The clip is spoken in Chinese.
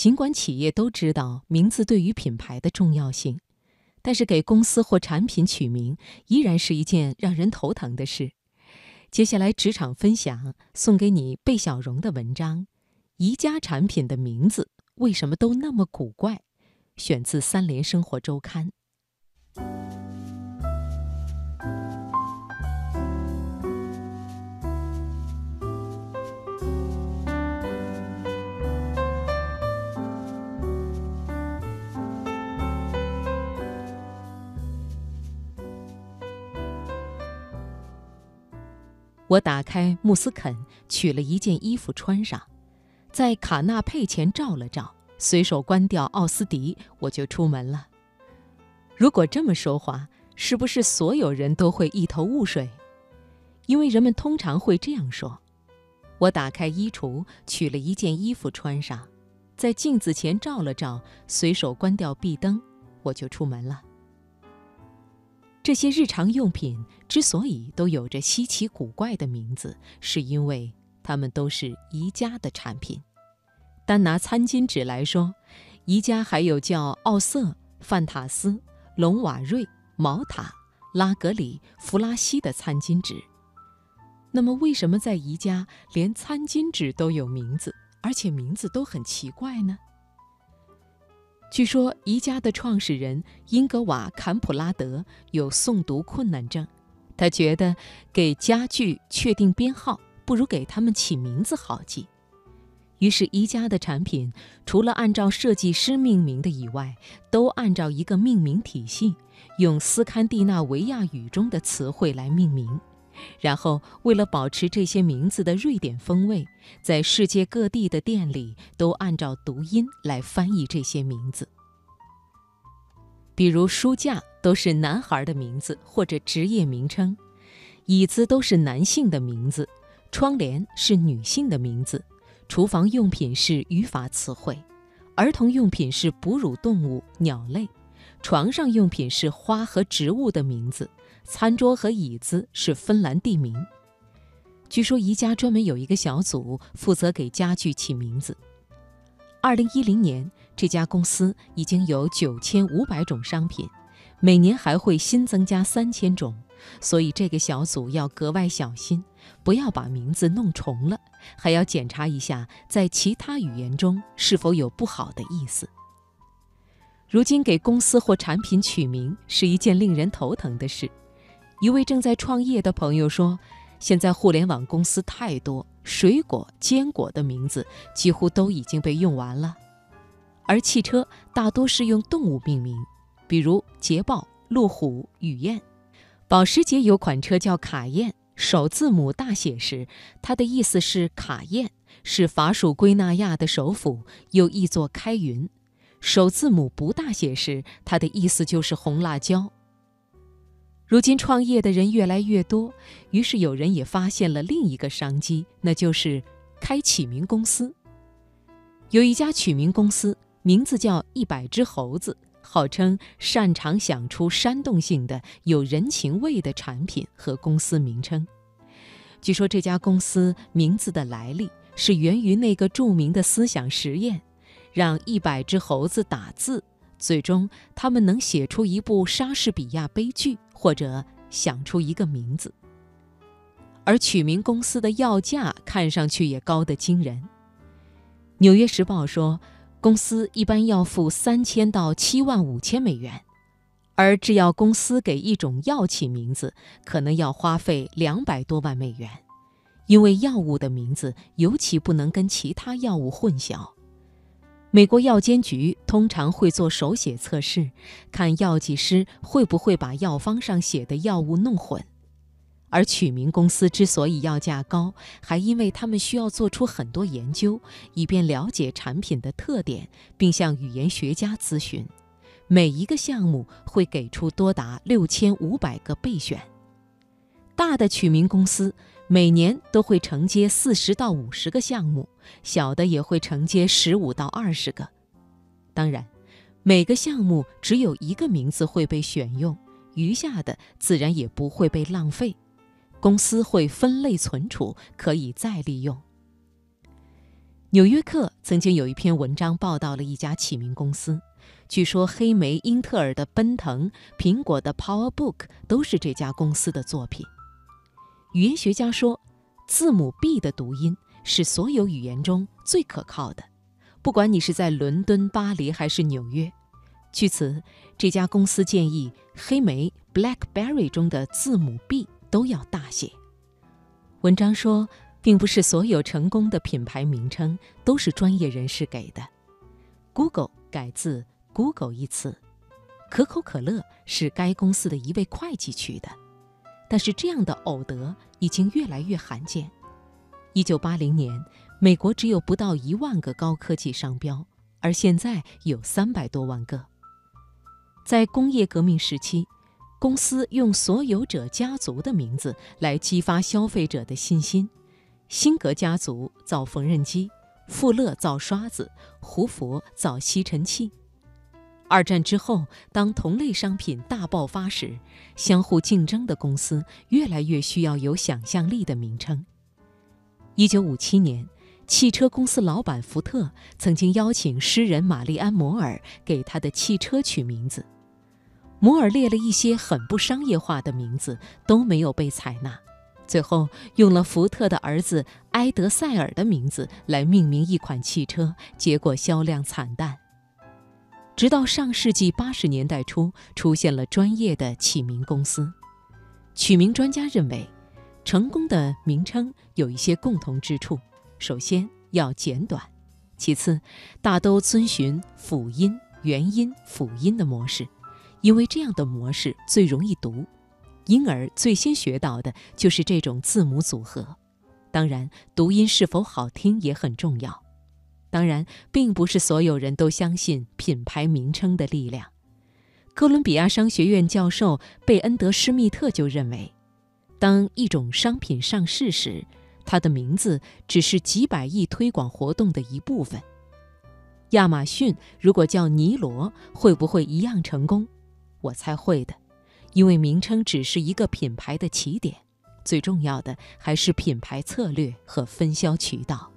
尽管企业都知道名字对于品牌的重要性，但是给公司或产品取名依然是一件让人头疼的事。接下来职场分享送给你贝小荣的文章：宜家产品的名字为什么都那么古怪？选自《三联生活周刊》。我打开慕斯肯，取了一件衣服穿上，在卡纳佩前照了照，随手关掉奥斯迪，我就出门了。如果这么说话，是不是所有人都会一头雾水？因为人们通常会这样说：我打开衣橱，取了一件衣服穿上，在镜子前照了照，随手关掉壁灯，我就出门了。这些日常用品之所以都有着稀奇古怪的名字，是因为它们都是宜家的产品。单拿餐巾纸来说，宜家还有叫奥瑟、范塔斯、龙瓦瑞、毛塔、拉格里、弗拉西的餐巾纸。那么，为什么在宜家连餐巾纸都有名字，而且名字都很奇怪呢？据说宜家的创始人英格瓦·坎普拉德有诵读困难症，他觉得给家具确定编号不如给他们起名字好记。于是宜家的产品除了按照设计师命名的以外，都按照一个命名体系，用斯堪的纳维亚语中的词汇来命名。然后，为了保持这些名字的瑞典风味，在世界各地的店里都按照读音来翻译这些名字。比如，书架都是男孩的名字或者职业名称，椅子都是男性的名字，窗帘是女性的名字，厨房用品是语法词汇，儿童用品是哺乳动物、鸟类，床上用品是花和植物的名字。餐桌和椅子是芬兰地名。据说宜家专门有一个小组负责给家具起名字。二零一零年，这家公司已经有九千五百种商品，每年还会新增加三千种，所以这个小组要格外小心，不要把名字弄重了，还要检查一下在其他语言中是否有不好的意思。如今给公司或产品取名是一件令人头疼的事。一位正在创业的朋友说：“现在互联网公司太多，水果、坚果的名字几乎都已经被用完了。而汽车大多是用动物命名，比如捷豹、路虎、雨燕。保时捷有款车叫卡宴，首字母大写时，它的意思是卡宴，是法属圭纳亚的首府，又译作开云；首字母不大写时，它的意思就是红辣椒。”如今创业的人越来越多，于是有人也发现了另一个商机，那就是开起名公司。有一家取名公司，名字叫“一百只猴子”，号称擅长想出煽动性的、有人情味的产品和公司名称。据说这家公司名字的来历是源于那个著名的思想实验：让一百只猴子打字，最终他们能写出一部莎士比亚悲剧。或者想出一个名字，而取名公司的要价看上去也高得惊人。《纽约时报》说，公司一般要付三千到七万五千美元，而制药公司给一种药起名字，可能要花费两百多万美元，因为药物的名字尤其不能跟其他药物混淆。美国药监局通常会做手写测试，看药剂师会不会把药方上写的药物弄混。而取名公司之所以要价高，还因为他们需要做出很多研究，以便了解产品的特点，并向语言学家咨询。每一个项目会给出多达六千五百个备选。大的取名公司。每年都会承接四十到五十个项目，小的也会承接十五到二十个。当然，每个项目只有一个名字会被选用，余下的自然也不会被浪费。公司会分类存储，可以再利用。纽约客曾经有一篇文章报道了一家起名公司，据说黑莓、英特尔的奔腾、苹果的 PowerBook 都是这家公司的作品。语言学家说，字母 B 的读音是所有语言中最可靠的，不管你是在伦敦、巴黎还是纽约。据此，这家公司建议黑莓 BlackBerry 中的字母 B 都要大写。文章说。并不是所有成功的品牌名称都是专业人士给的。Google 改自 Google 一词，可口可乐是该公司的一位会计取的。但是这样的偶得已经越来越罕见。一九八零年，美国只有不到一万个高科技商标，而现在有三百多万个。在工业革命时期，公司用所有者家族的名字来激发消费者的信心。辛格家族造缝纫机，富勒造刷子，胡佛造吸尘器。二战之后，当同类商品大爆发时，相互竞争的公司越来越需要有想象力的名称。一九五七年，汽车公司老板福特曾经邀请诗人玛丽安·摩尔给他的汽车取名字，摩尔列了一些很不商业化的名字，都没有被采纳。最后用了福特的儿子埃德塞尔的名字来命名一款汽车，结果销量惨淡。直到上世纪八十年代初，出现了专业的起名公司。取名专家认为，成功的名称有一些共同之处：首先要简短，其次大都遵循辅音、元音、辅音的模式，因为这样的模式最容易读。婴儿最先学到的就是这种字母组合，当然，读音是否好听也很重要。当然，并不是所有人都相信品牌名称的力量。哥伦比亚商学院教授贝恩德施密特就认为，当一种商品上市时，它的名字只是几百亿推广活动的一部分。亚马逊如果叫尼罗，会不会一样成功？我猜会的。因为名称只是一个品牌的起点，最重要的还是品牌策略和分销渠道。